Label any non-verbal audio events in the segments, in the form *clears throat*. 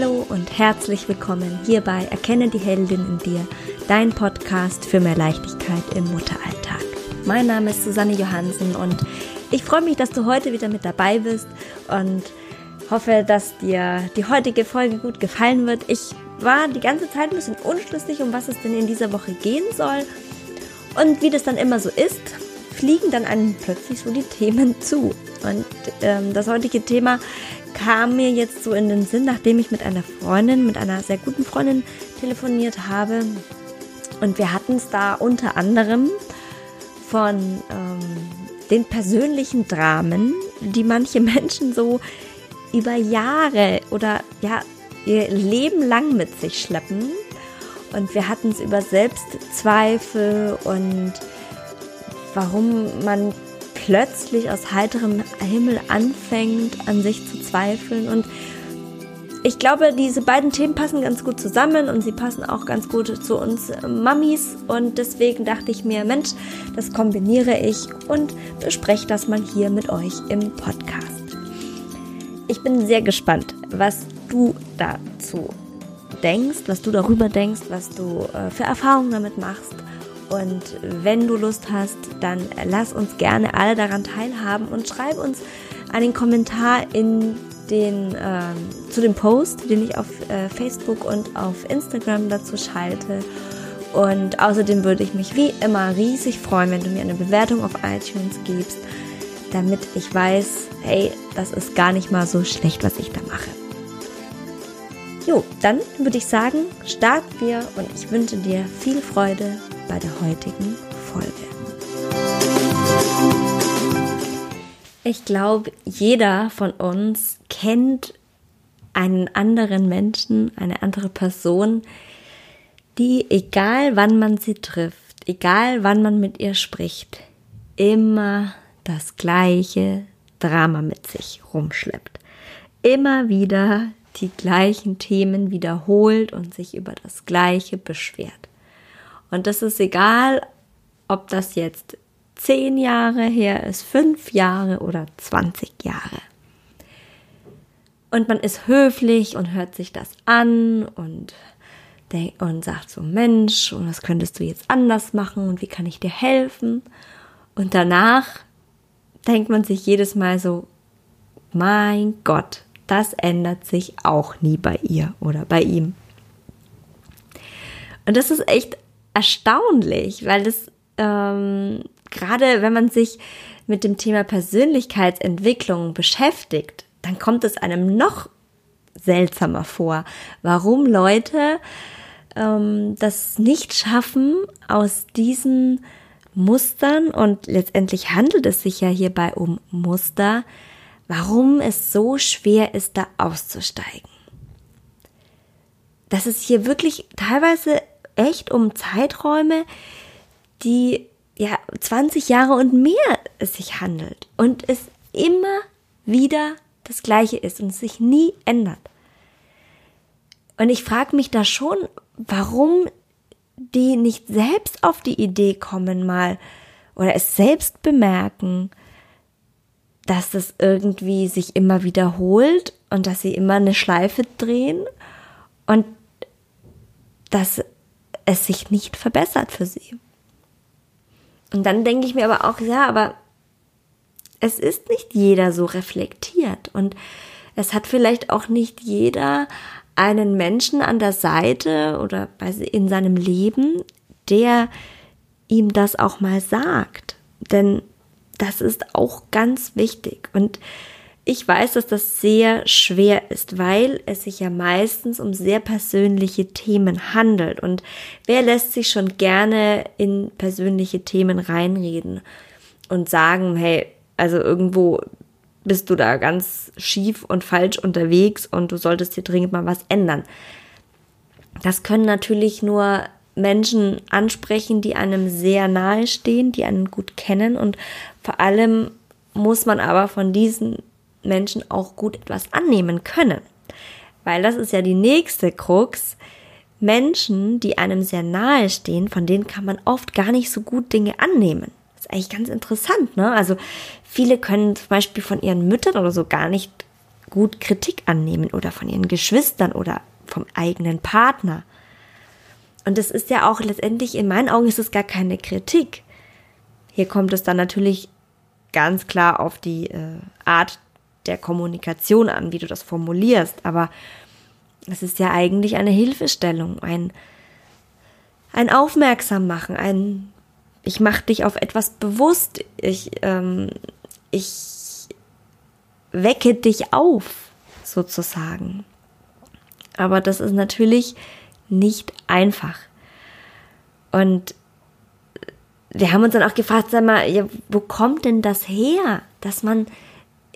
Hallo und herzlich willkommen hier bei Erkenne die Heldin in dir, dein Podcast für mehr Leichtigkeit im Mutteralltag. Mein Name ist Susanne Johansen und ich freue mich, dass du heute wieder mit dabei bist und hoffe, dass dir die heutige Folge gut gefallen wird. Ich war die ganze Zeit ein bisschen unschlüssig, um was es denn in dieser Woche gehen soll. Und wie das dann immer so ist, fliegen dann einem plötzlich so die Themen zu. Und ähm, das heutige Thema kam mir jetzt so in den Sinn, nachdem ich mit einer Freundin, mit einer sehr guten Freundin telefoniert habe. Und wir hatten es da unter anderem von ähm, den persönlichen Dramen, die manche *laughs* Menschen so über Jahre oder ja, ihr Leben lang mit sich schleppen. Und wir hatten es über Selbstzweifel und warum man plötzlich aus heiterem Himmel anfängt, an sich zu zweifeln. Und ich glaube, diese beiden Themen passen ganz gut zusammen und sie passen auch ganz gut zu uns Mamis. Und deswegen dachte ich mir, Mensch, das kombiniere ich und bespreche das mal hier mit euch im Podcast. Ich bin sehr gespannt, was du dazu denkst, was du darüber denkst, was du äh, für Erfahrungen damit machst. Und wenn du Lust hast, dann lass uns gerne alle daran teilhaben und schreib uns einen Kommentar in den, äh, zu dem Post, den ich auf äh, Facebook und auf Instagram dazu schalte. Und außerdem würde ich mich wie immer riesig freuen, wenn du mir eine Bewertung auf iTunes gibst, damit ich weiß, hey, das ist gar nicht mal so schlecht, was ich da mache. Jo, dann würde ich sagen, starten wir und ich wünsche dir viel Freude bei der heutigen Folge. Ich glaube, jeder von uns kennt einen anderen Menschen, eine andere Person, die, egal wann man sie trifft, egal wann man mit ihr spricht, immer das gleiche Drama mit sich rumschleppt. Immer wieder die gleichen Themen wiederholt und sich über das Gleiche beschwert. Und das ist egal, ob das jetzt zehn Jahre her ist, fünf Jahre oder 20 Jahre. Und man ist höflich und hört sich das an und, und sagt so, Mensch, und was könntest du jetzt anders machen und wie kann ich dir helfen? Und danach denkt man sich jedes Mal so, mein Gott, das ändert sich auch nie bei ihr oder bei ihm. Und das ist echt erstaunlich, weil es ähm, gerade, wenn man sich mit dem Thema Persönlichkeitsentwicklung beschäftigt, dann kommt es einem noch seltsamer vor, warum Leute ähm, das nicht schaffen, aus diesen Mustern, und letztendlich handelt es sich ja hierbei um Muster, warum es so schwer ist, da auszusteigen. Dass es hier wirklich teilweise echt um Zeiträume, die ja 20 Jahre und mehr es sich handelt und es immer wieder das gleiche ist und es sich nie ändert. Und ich frage mich da schon, warum die nicht selbst auf die Idee kommen, mal oder es selbst bemerken, dass das irgendwie sich immer wiederholt und dass sie immer eine Schleife drehen und dass es sich nicht verbessert für sie. Und dann denke ich mir aber auch, ja, aber es ist nicht jeder so reflektiert und es hat vielleicht auch nicht jeder einen Menschen an der Seite oder in seinem Leben, der ihm das auch mal sagt. Denn das ist auch ganz wichtig. Und ich weiß, dass das sehr schwer ist, weil es sich ja meistens um sehr persönliche Themen handelt. Und wer lässt sich schon gerne in persönliche Themen reinreden und sagen, hey, also irgendwo bist du da ganz schief und falsch unterwegs und du solltest hier dringend mal was ändern. Das können natürlich nur Menschen ansprechen, die einem sehr nahe stehen, die einen gut kennen und vor allem muss man aber von diesen Menschen auch gut etwas annehmen können. Weil das ist ja die nächste Krux. Menschen, die einem sehr nahe stehen, von denen kann man oft gar nicht so gut Dinge annehmen. Das ist eigentlich ganz interessant, ne? Also viele können zum Beispiel von ihren Müttern oder so gar nicht gut Kritik annehmen oder von ihren Geschwistern oder vom eigenen Partner. Und das ist ja auch letztendlich, in meinen Augen ist es gar keine Kritik. Hier kommt es dann natürlich ganz klar auf die äh, Art der Kommunikation an, wie du das formulierst. Aber es ist ja eigentlich eine Hilfestellung, ein, ein Aufmerksam ein ich mache dich auf etwas bewusst, ich, ähm, ich wecke dich auf, sozusagen. Aber das ist natürlich nicht einfach. Und wir haben uns dann auch gefragt, sag mal, ja, wo kommt denn das her, dass man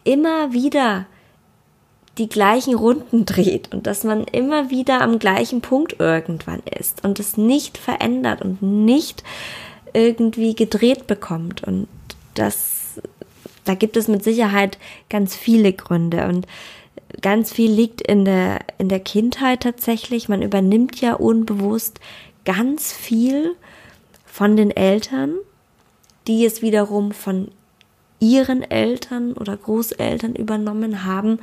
immer wieder die gleichen Runden dreht und dass man immer wieder am gleichen Punkt irgendwann ist und es nicht verändert und nicht irgendwie gedreht bekommt. Und das, da gibt es mit Sicherheit ganz viele Gründe und ganz viel liegt in der, in der Kindheit tatsächlich. Man übernimmt ja unbewusst ganz viel von den Eltern, die es wiederum von ihren Eltern oder Großeltern übernommen haben.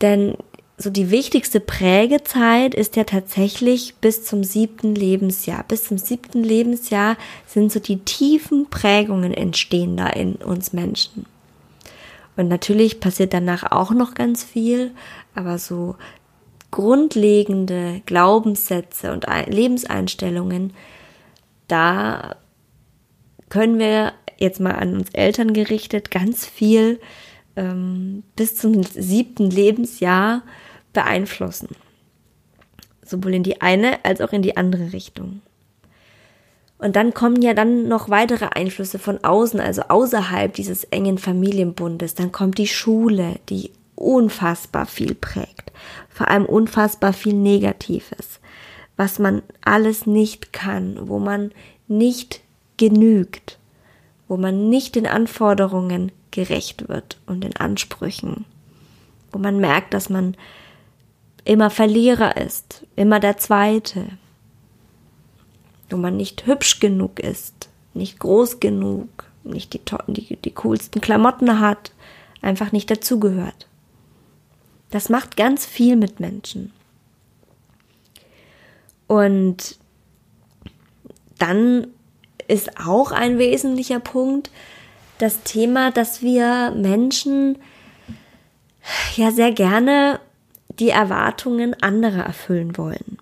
Denn so die wichtigste Prägezeit ist ja tatsächlich bis zum siebten Lebensjahr. Bis zum siebten Lebensjahr sind so die tiefen Prägungen entstehen da in uns Menschen. Und natürlich passiert danach auch noch ganz viel, aber so grundlegende Glaubenssätze und Lebenseinstellungen, da können wir jetzt mal an uns Eltern gerichtet ganz viel ähm, bis zum siebten Lebensjahr beeinflussen. Sowohl in die eine als auch in die andere Richtung. Und dann kommen ja dann noch weitere Einflüsse von außen, also außerhalb dieses engen Familienbundes. Dann kommt die Schule, die unfassbar viel prägt. Vor allem unfassbar viel Negatives was man alles nicht kann, wo man nicht genügt, wo man nicht den Anforderungen gerecht wird und den Ansprüchen, wo man merkt, dass man immer Verlierer ist, immer der Zweite, wo man nicht hübsch genug ist, nicht groß genug, nicht die, die, die coolsten Klamotten hat, einfach nicht dazugehört. Das macht ganz viel mit Menschen. Und dann ist auch ein wesentlicher Punkt das Thema, dass wir Menschen ja sehr gerne die Erwartungen anderer erfüllen wollen.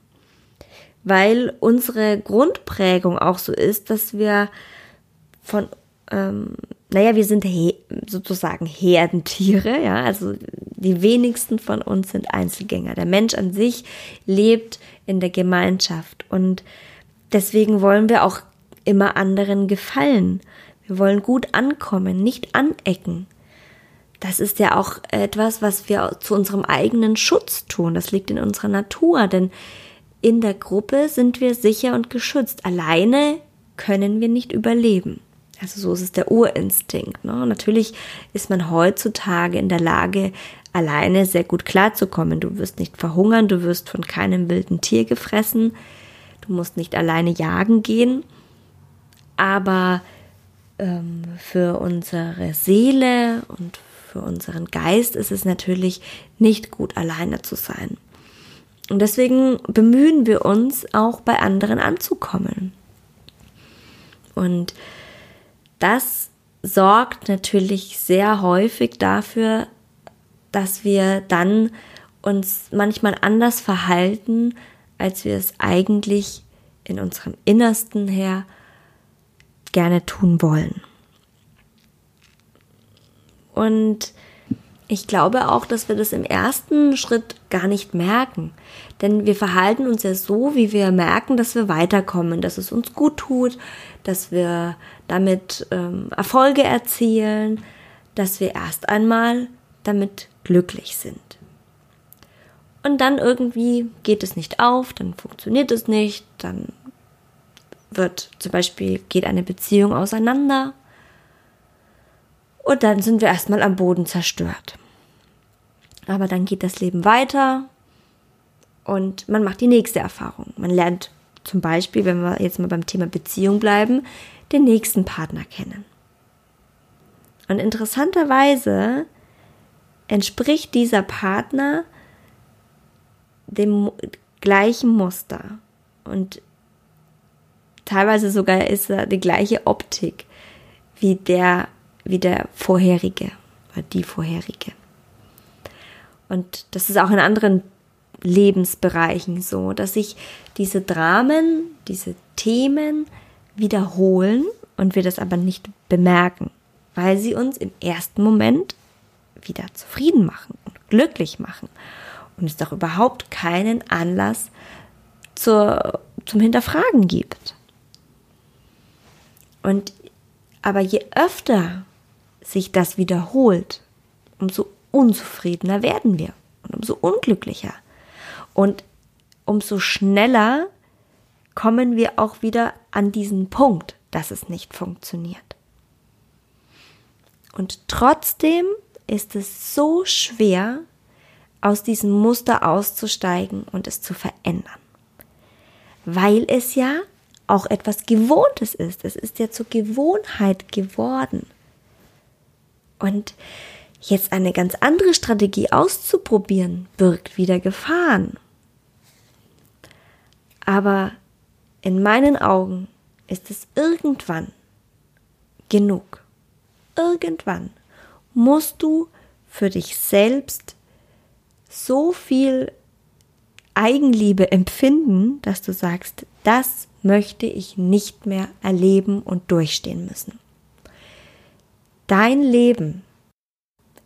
Weil unsere Grundprägung auch so ist, dass wir von, ähm, naja, wir sind he sozusagen Herdentiere, ja, also die wenigsten von uns sind Einzelgänger. Der Mensch an sich lebt in der Gemeinschaft. Und deswegen wollen wir auch immer anderen gefallen. Wir wollen gut ankommen, nicht anecken. Das ist ja auch etwas, was wir zu unserem eigenen Schutz tun. Das liegt in unserer Natur, denn in der Gruppe sind wir sicher und geschützt. Alleine können wir nicht überleben. Also so ist es der Urinstinkt. Ne? Natürlich ist man heutzutage in der Lage, alleine sehr gut klarzukommen. Du wirst nicht verhungern, du wirst von keinem wilden Tier gefressen, du musst nicht alleine jagen gehen. Aber ähm, für unsere Seele und für unseren Geist ist es natürlich nicht gut, alleine zu sein. Und deswegen bemühen wir uns auch bei anderen anzukommen. Und das sorgt natürlich sehr häufig dafür, dass wir dann uns manchmal anders verhalten, als wir es eigentlich in unserem Innersten her gerne tun wollen. Und ich glaube auch, dass wir das im ersten Schritt gar nicht merken. Denn wir verhalten uns ja so, wie wir merken, dass wir weiterkommen, dass es uns gut tut, dass wir damit ähm, Erfolge erzielen, dass wir erst einmal damit glücklich sind. Und dann irgendwie geht es nicht auf, dann funktioniert es nicht, dann wird zum Beispiel geht eine Beziehung auseinander und dann sind wir erstmal am Boden zerstört. Aber dann geht das Leben weiter und man macht die nächste Erfahrung. Man lernt zum Beispiel, wenn wir jetzt mal beim Thema Beziehung bleiben, den nächsten Partner kennen. Und interessanterweise entspricht dieser Partner dem gleichen Muster und teilweise sogar ist er die gleiche Optik wie der, wie der vorherige die vorherige. Und das ist auch in anderen Lebensbereichen so, dass sich diese Dramen, diese Themen wiederholen und wir das aber nicht bemerken, weil sie uns im ersten Moment wieder zufrieden machen und glücklich machen und es doch überhaupt keinen Anlass zur, zum Hinterfragen gibt. Und aber je öfter sich das wiederholt, umso unzufriedener werden wir und umso unglücklicher. Und umso schneller kommen wir auch wieder an diesen Punkt, dass es nicht funktioniert. Und trotzdem ist es so schwer, aus diesem Muster auszusteigen und es zu verändern. Weil es ja auch etwas Gewohntes ist. Es ist ja zur Gewohnheit geworden. Und jetzt eine ganz andere Strategie auszuprobieren, birgt wieder Gefahren. Aber in meinen Augen ist es irgendwann genug. Irgendwann musst du für dich selbst so viel Eigenliebe empfinden, dass du sagst, das möchte ich nicht mehr erleben und durchstehen müssen. Dein Leben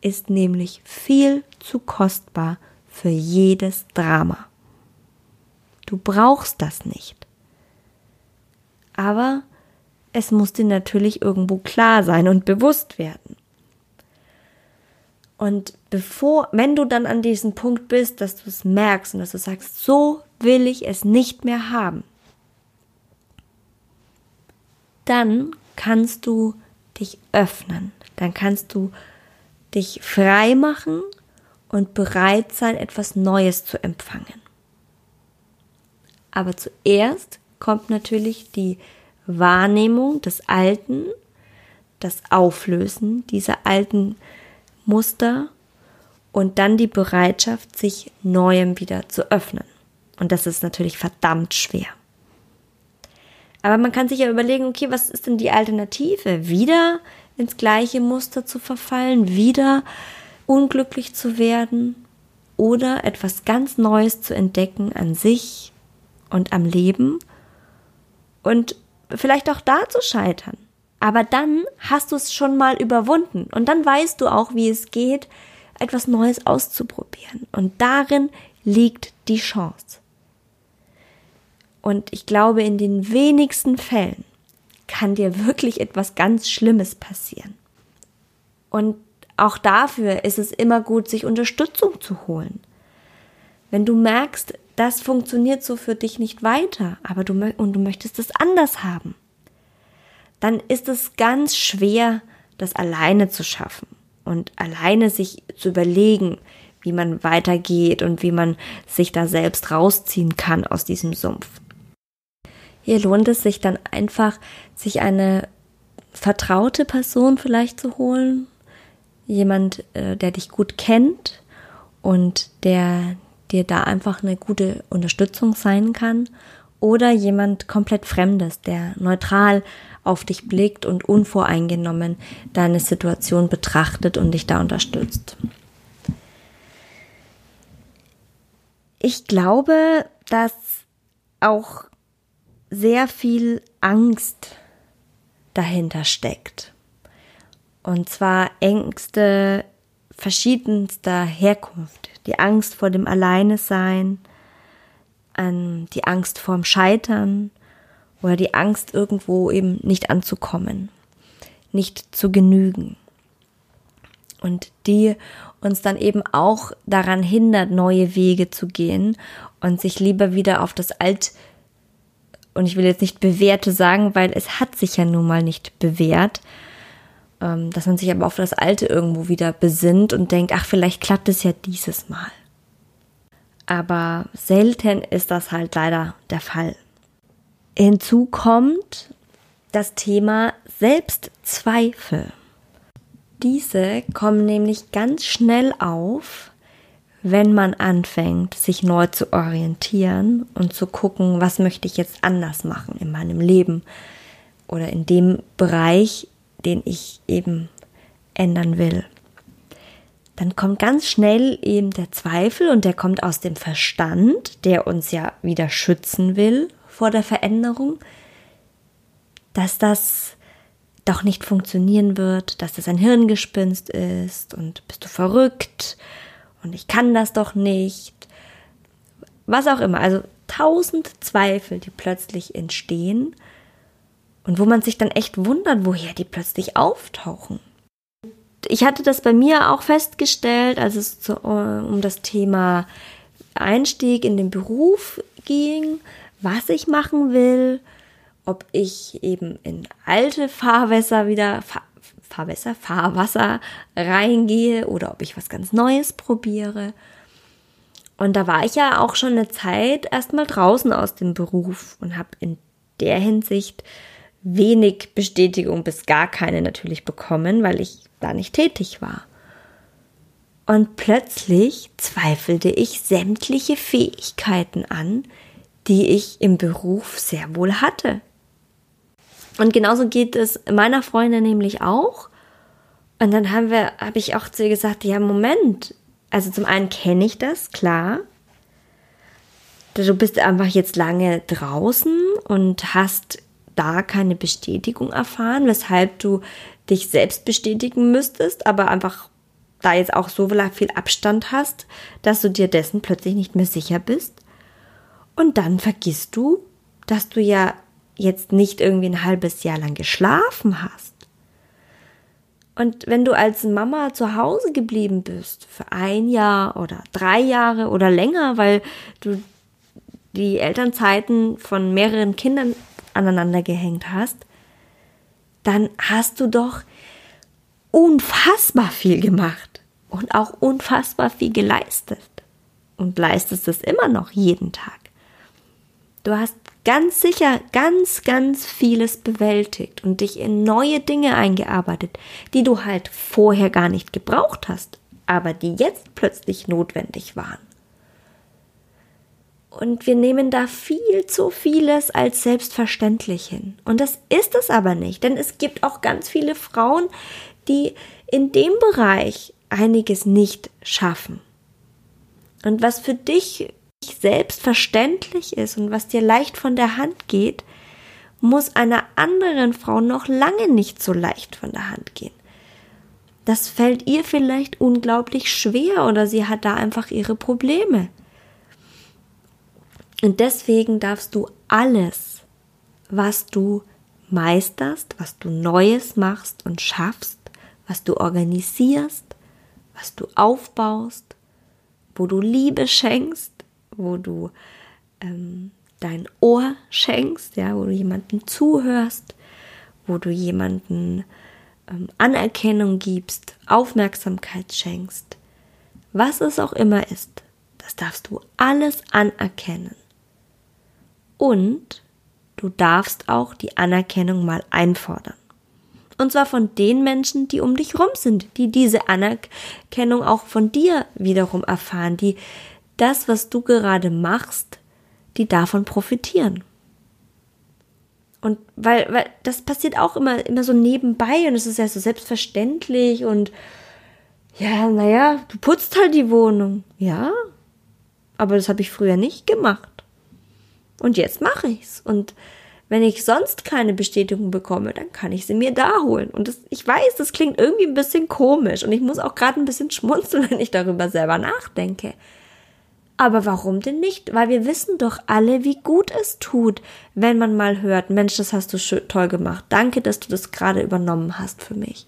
ist nämlich viel zu kostbar für jedes Drama. Du brauchst das nicht. Aber es muss dir natürlich irgendwo klar sein und bewusst werden. Und bevor, wenn du dann an diesem Punkt bist, dass du es merkst und dass du sagst, so will ich es nicht mehr haben, dann kannst du dich öffnen. Dann kannst du dich frei machen und bereit sein, etwas Neues zu empfangen. Aber zuerst kommt natürlich die Wahrnehmung des Alten, das Auflösen dieser alten Muster und dann die Bereitschaft, sich Neuem wieder zu öffnen. Und das ist natürlich verdammt schwer. Aber man kann sich ja überlegen, okay, was ist denn die Alternative? Wieder ins gleiche Muster zu verfallen, wieder unglücklich zu werden oder etwas ganz Neues zu entdecken an sich und am Leben und vielleicht auch da zu scheitern. Aber dann hast du es schon mal überwunden und dann weißt du auch, wie es geht, etwas Neues auszuprobieren. Und darin liegt die Chance. Und ich glaube, in den wenigsten Fällen kann dir wirklich etwas ganz Schlimmes passieren. Und auch dafür ist es immer gut, sich Unterstützung zu holen. Wenn du merkst, das funktioniert so für dich nicht weiter, aber du und du möchtest es anders haben, dann ist es ganz schwer, das alleine zu schaffen und alleine sich zu überlegen, wie man weitergeht und wie man sich da selbst rausziehen kann aus diesem Sumpf. Hier lohnt es sich dann einfach, sich eine vertraute Person vielleicht zu holen, jemand, äh, der dich gut kennt und der dir da einfach eine gute Unterstützung sein kann oder jemand komplett Fremdes, der neutral auf dich blickt und unvoreingenommen deine Situation betrachtet und dich da unterstützt. Ich glaube, dass auch sehr viel Angst dahinter steckt. Und zwar Ängste verschiedenster Herkunft. Die Angst vor dem Alleinesein, die Angst vorm Scheitern oder die Angst irgendwo eben nicht anzukommen, nicht zu genügen. Und die uns dann eben auch daran hindert, neue Wege zu gehen und sich lieber wieder auf das Alt und ich will jetzt nicht bewährte sagen, weil es hat sich ja nun mal nicht bewährt, ähm, dass man sich aber auf das Alte irgendwo wieder besinnt und denkt, ach, vielleicht klappt es ja dieses Mal. Aber selten ist das halt leider der Fall. Hinzu kommt das Thema Selbstzweifel. Diese kommen nämlich ganz schnell auf, wenn man anfängt, sich neu zu orientieren und zu gucken, was möchte ich jetzt anders machen in meinem Leben oder in dem Bereich, den ich eben ändern will. Dann kommt ganz schnell eben der Zweifel und der kommt aus dem Verstand, der uns ja wieder schützen will vor der Veränderung, dass das doch nicht funktionieren wird, dass das ein Hirngespinst ist und bist du verrückt und ich kann das doch nicht. Was auch immer. Also tausend Zweifel, die plötzlich entstehen und wo man sich dann echt wundert, woher die plötzlich auftauchen. Ich hatte das bei mir auch festgestellt, als es zu, äh, um das Thema Einstieg in den Beruf ging, was ich machen will, ob ich eben in alte Fahrwässer wieder, Fahrwässer, Fahrwasser reingehe oder ob ich was ganz Neues probiere. Und da war ich ja auch schon eine Zeit erstmal draußen aus dem Beruf und habe in der Hinsicht wenig Bestätigung bis gar keine natürlich bekommen, weil ich da nicht tätig war. Und plötzlich zweifelte ich sämtliche Fähigkeiten an, die ich im Beruf sehr wohl hatte. Und genauso geht es meiner Freundin nämlich auch. Und dann haben wir, habe ich auch zu ihr gesagt, ja, Moment. Also zum einen kenne ich das, klar. Du bist einfach jetzt lange draußen und hast da keine Bestätigung erfahren, weshalb du dich selbst bestätigen müsstest, aber einfach da jetzt auch so viel Abstand hast, dass du dir dessen plötzlich nicht mehr sicher bist. Und dann vergisst du, dass du ja jetzt nicht irgendwie ein halbes Jahr lang geschlafen hast. Und wenn du als Mama zu Hause geblieben bist für ein Jahr oder drei Jahre oder länger, weil du die Elternzeiten von mehreren Kindern aneinander gehängt hast, dann hast du doch unfassbar viel gemacht und auch unfassbar viel geleistet und leistest es immer noch jeden Tag. Du hast ganz sicher ganz, ganz vieles bewältigt und dich in neue Dinge eingearbeitet, die du halt vorher gar nicht gebraucht hast, aber die jetzt plötzlich notwendig waren. Und wir nehmen da viel zu vieles als selbstverständlich hin. Und das ist es aber nicht, denn es gibt auch ganz viele Frauen, die in dem Bereich einiges nicht schaffen. Und was für dich selbstverständlich ist und was dir leicht von der Hand geht, muss einer anderen Frau noch lange nicht so leicht von der Hand gehen. Das fällt ihr vielleicht unglaublich schwer oder sie hat da einfach ihre Probleme. Und deswegen darfst du alles, was du meisterst, was du Neues machst und schaffst, was du organisierst, was du aufbaust, wo du Liebe schenkst, wo du ähm, dein Ohr schenkst, ja, wo du jemanden zuhörst, wo du jemanden ähm, Anerkennung gibst, Aufmerksamkeit schenkst, was es auch immer ist, das darfst du alles anerkennen. Und du darfst auch die Anerkennung mal einfordern. Und zwar von den Menschen, die um dich rum sind, die diese Anerkennung auch von dir wiederum erfahren, die das, was du gerade machst, die davon profitieren. Und weil, weil das passiert auch immer, immer so nebenbei und es ist ja so selbstverständlich und ja, naja, du putzt halt die Wohnung. Ja, aber das habe ich früher nicht gemacht. Und jetzt mache ich's. Und wenn ich sonst keine Bestätigung bekomme, dann kann ich sie mir da holen. Und das, ich weiß, das klingt irgendwie ein bisschen komisch und ich muss auch gerade ein bisschen *laughs* schmunzeln, wenn ich darüber selber nachdenke. Aber warum denn nicht? Weil wir wissen doch alle, wie gut es tut, wenn man mal hört, Mensch, das hast du schön, toll gemacht. Danke, dass du das gerade übernommen hast für mich.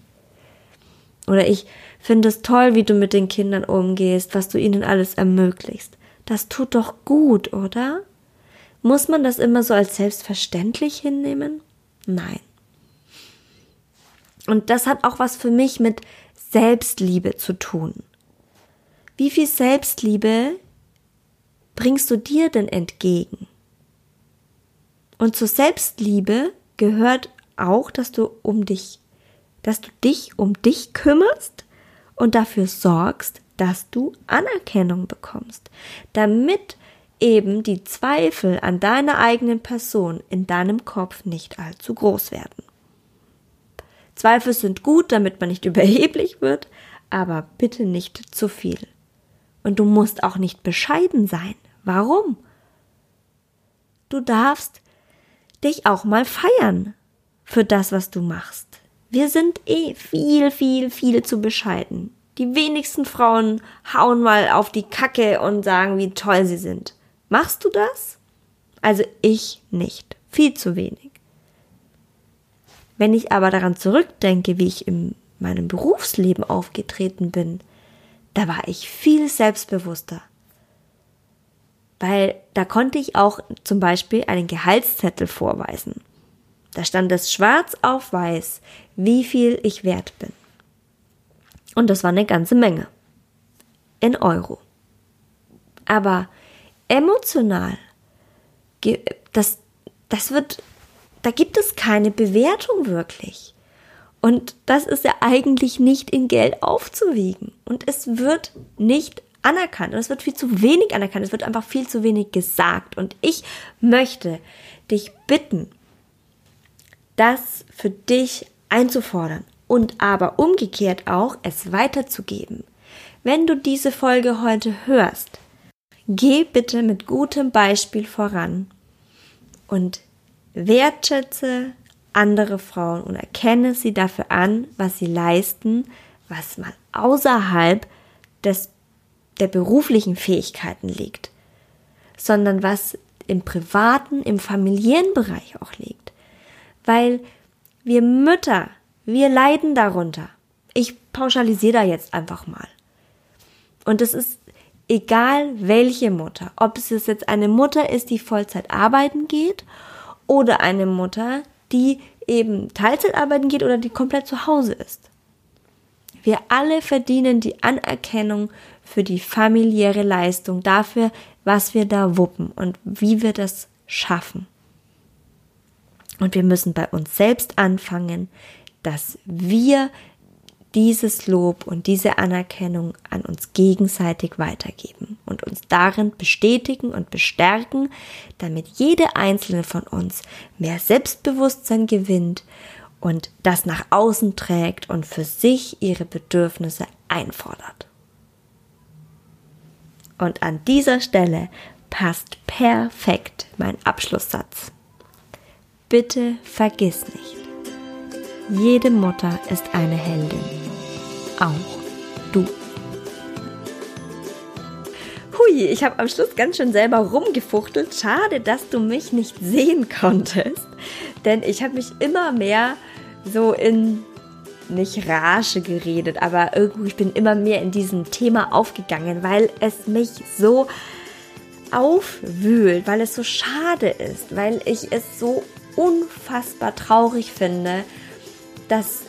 Oder ich finde es toll, wie du mit den Kindern umgehst, was du ihnen alles ermöglicht. Das tut doch gut, oder? Muss man das immer so als selbstverständlich hinnehmen? Nein. Und das hat auch was für mich mit Selbstliebe zu tun. Wie viel Selbstliebe bringst du dir denn entgegen? Und zur Selbstliebe gehört auch, dass du um dich dass du dich um dich kümmerst und dafür sorgst, dass du Anerkennung bekommst, damit eben die Zweifel an deiner eigenen Person in deinem Kopf nicht allzu groß werden. Zweifel sind gut, damit man nicht *laughs* überheblich wird, aber bitte nicht zu viel. Und du musst auch nicht bescheiden sein. Warum? Du darfst dich auch mal feiern für das, was du machst. Wir sind eh viel, viel, viel zu bescheiden. Die wenigsten Frauen hauen mal auf die Kacke und sagen, wie toll sie sind. Machst du das? Also ich nicht. Viel zu wenig. Wenn ich aber daran zurückdenke, wie ich in meinem Berufsleben aufgetreten bin, da war ich viel selbstbewusster. Weil da konnte ich auch zum Beispiel einen Gehaltszettel vorweisen. Da stand es schwarz auf weiß, wie viel ich wert bin. Und das war eine ganze Menge. In Euro. Aber emotional, das, das wird, da gibt es keine Bewertung wirklich. Und das ist ja eigentlich nicht in Geld aufzuwiegen. Und es wird nicht anerkannt. Und es wird viel zu wenig anerkannt. Es wird einfach viel zu wenig gesagt. Und ich möchte dich bitten, das für dich einzufordern und aber umgekehrt auch es weiterzugeben. Wenn du diese Folge heute hörst, geh bitte mit gutem Beispiel voran und wertschätze andere Frauen und erkenne sie dafür an, was sie leisten, was mal außerhalb des, der beruflichen Fähigkeiten liegt, sondern was im privaten, im familiären Bereich auch liegt. Weil wir Mütter, wir leiden darunter. Ich pauschalisiere da jetzt einfach mal. Und es ist egal welche Mutter, ob es jetzt eine Mutter ist, die Vollzeit arbeiten geht oder eine Mutter, die eben Teilzeit arbeiten geht oder die komplett zu Hause ist. Wir alle verdienen die Anerkennung für die familiäre Leistung, dafür, was wir da wuppen und wie wir das schaffen. Und wir müssen bei uns selbst anfangen, dass wir dieses Lob und diese Anerkennung an uns gegenseitig weitergeben und uns darin bestätigen und bestärken, damit jede einzelne von uns mehr Selbstbewusstsein gewinnt und das nach außen trägt und für sich ihre Bedürfnisse einfordert. Und an dieser Stelle passt perfekt mein Abschlusssatz. Bitte vergiss nicht, jede Mutter ist eine Heldin. Auch du. Hui, ich habe am Schluss ganz schön selber rumgefuchtelt. Schade, dass du mich nicht sehen konntest. Denn ich habe mich immer mehr so in nicht Rage geredet, aber irgendwie ich bin immer mehr in diesem Thema aufgegangen, weil es mich so aufwühlt, weil es so schade ist, weil ich es so unfassbar traurig finde, dass,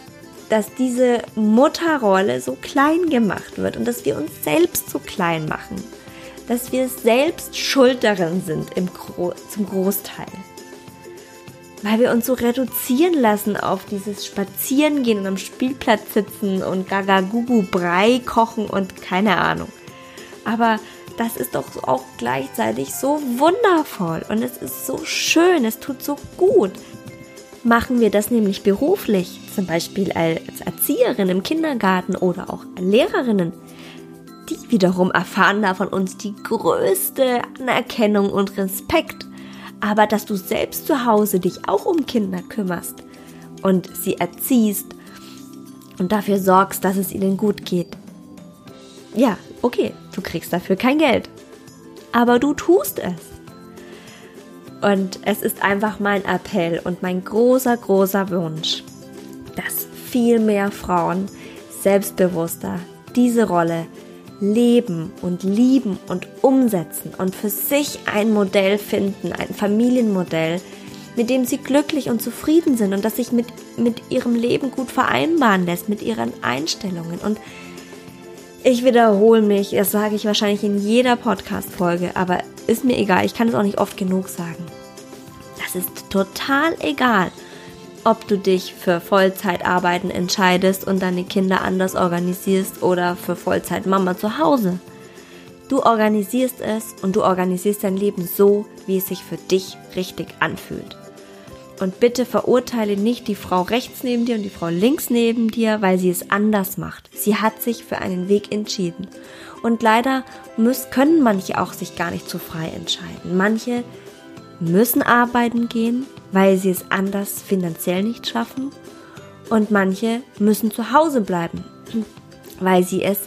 dass diese Mutterrolle so klein gemacht wird und dass wir uns selbst so klein machen. Dass wir selbst schuld darin sind im Gro zum Großteil. Weil wir uns so reduzieren lassen auf dieses Spazierengehen und am Spielplatz sitzen und Gagagugu Brei kochen und keine Ahnung. Aber das ist doch auch gleichzeitig so wundervoll und es ist so schön, es tut so gut. Machen wir das nämlich beruflich, zum Beispiel als Erzieherin im Kindergarten oder auch Lehrerinnen, die wiederum erfahren da von uns die größte Anerkennung und Respekt. Aber dass du selbst zu Hause dich auch um Kinder kümmerst und sie erziehst und dafür sorgst, dass es ihnen gut geht. Ja, okay, du kriegst dafür kein Geld. Aber du tust es. Und es ist einfach mein Appell und mein großer, großer Wunsch, dass viel mehr Frauen selbstbewusster diese Rolle leben und lieben und umsetzen und für sich ein Modell finden, ein Familienmodell, mit dem sie glücklich und zufrieden sind und das sich mit, mit ihrem Leben gut vereinbaren lässt, mit ihren Einstellungen. Und ich wiederhole mich, das sage ich wahrscheinlich in jeder Podcast-Folge, aber ist mir egal, ich kann es auch nicht oft genug sagen. Das ist total egal, ob du dich für Vollzeitarbeiten entscheidest und deine Kinder anders organisierst oder für Vollzeitmama zu Hause. Du organisierst es und du organisierst dein Leben so, wie es sich für dich richtig anfühlt. Und bitte verurteile nicht die Frau rechts neben dir und die Frau links neben dir, weil sie es anders macht. Sie hat sich für einen Weg entschieden. Und leider müssen, können manche auch sich gar nicht so frei entscheiden. Manche müssen arbeiten gehen, weil sie es anders finanziell nicht schaffen. Und manche müssen zu Hause bleiben, *clears throat* weil sie es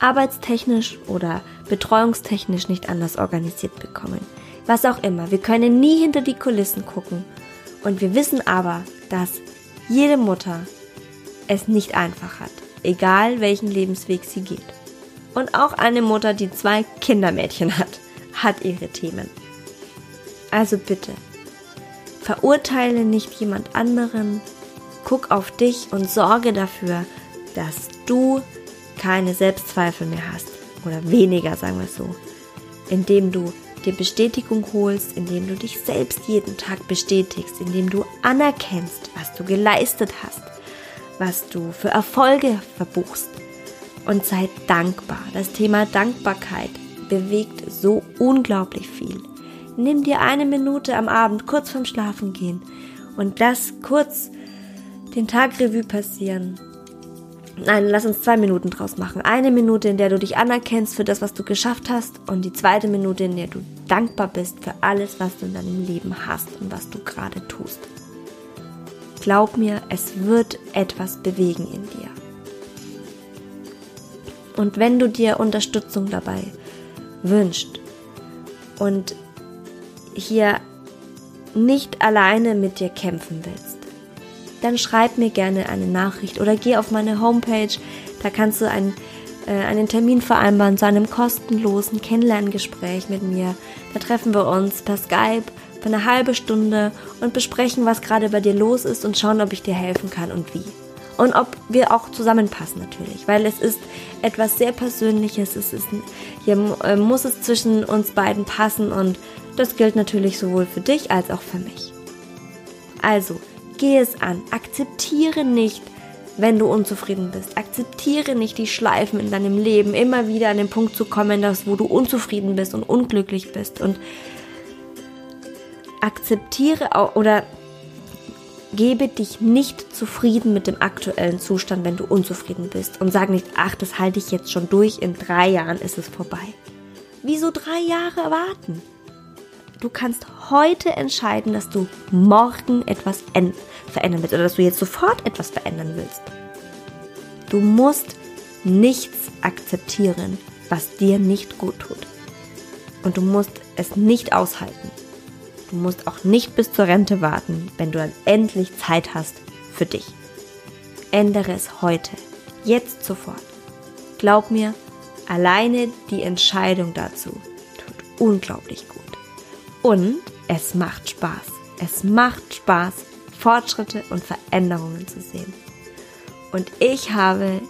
arbeitstechnisch oder betreuungstechnisch nicht anders organisiert bekommen. Was auch immer. Wir können nie hinter die Kulissen gucken. Und wir wissen aber, dass jede Mutter es nicht einfach hat, egal welchen Lebensweg sie geht. Und auch eine Mutter, die zwei Kindermädchen hat, hat ihre Themen. Also bitte, verurteile nicht jemand anderen, guck auf dich und sorge dafür, dass du keine Selbstzweifel mehr hast oder weniger, sagen wir es so, indem du dir Bestätigung holst, indem du dich selbst jeden Tag bestätigst, indem du anerkennst, was du geleistet hast, was du für Erfolge verbuchst und sei dankbar. Das Thema Dankbarkeit bewegt so unglaublich viel. Nimm dir eine Minute am Abend kurz vorm Schlafengehen und lass kurz den Tag Revue passieren Nein, lass uns zwei Minuten draus machen. Eine Minute, in der du dich anerkennst für das, was du geschafft hast und die zweite Minute, in der du dankbar bist für alles, was du in deinem Leben hast und was du gerade tust. Glaub mir, es wird etwas bewegen in dir. Und wenn du dir Unterstützung dabei wünscht und hier nicht alleine mit dir kämpfen willst, dann schreib mir gerne eine Nachricht oder geh auf meine Homepage. Da kannst du ein, äh, einen Termin vereinbaren zu einem kostenlosen Kennenlerngespräch mit mir. Da treffen wir uns per Skype für eine halbe Stunde und besprechen, was gerade bei dir los ist und schauen, ob ich dir helfen kann und wie. Und ob wir auch zusammenpassen natürlich, weil es ist etwas sehr Persönliches. Es ist, hier äh, muss es zwischen uns beiden passen und das gilt natürlich sowohl für dich als auch für mich. Also, Geh es an. Akzeptiere nicht, wenn du unzufrieden bist. Akzeptiere nicht die Schleifen in deinem Leben, immer wieder an den Punkt zu kommen, dass wo du unzufrieden bist und unglücklich bist. Und akzeptiere auch oder gebe dich nicht zufrieden mit dem aktuellen Zustand, wenn du unzufrieden bist. Und sag nicht, ach, das halte ich jetzt schon durch, in drei Jahren ist es vorbei. Wieso drei Jahre warten? Du kannst heute entscheiden, dass du morgen etwas verändern willst oder dass du jetzt sofort etwas verändern willst. Du musst nichts akzeptieren, was dir nicht gut tut. Und du musst es nicht aushalten. Du musst auch nicht bis zur Rente warten, wenn du dann endlich Zeit hast für dich. Ändere es heute, jetzt sofort. Glaub mir, alleine die Entscheidung dazu tut unglaublich gut. Und es macht Spaß. Es macht Spaß, Fortschritte und Veränderungen zu sehen. Und ich habe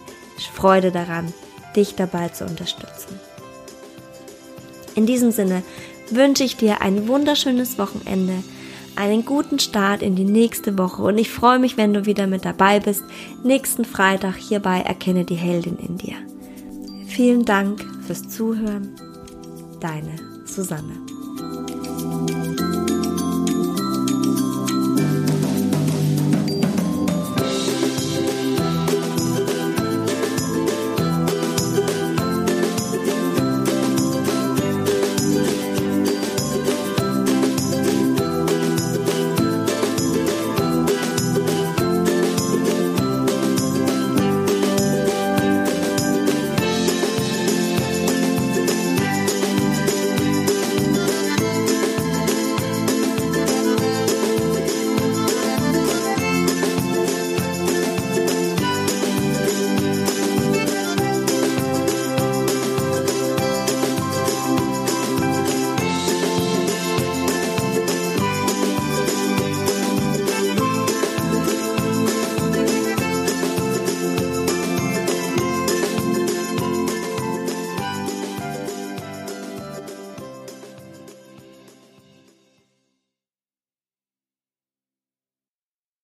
Freude daran, dich dabei zu unterstützen. In diesem Sinne wünsche ich dir ein wunderschönes Wochenende, einen guten Start in die nächste Woche und ich freue mich, wenn du wieder mit dabei bist, nächsten Freitag hierbei Erkenne die Heldin in dir. Vielen Dank fürs Zuhören. Deine Susanne.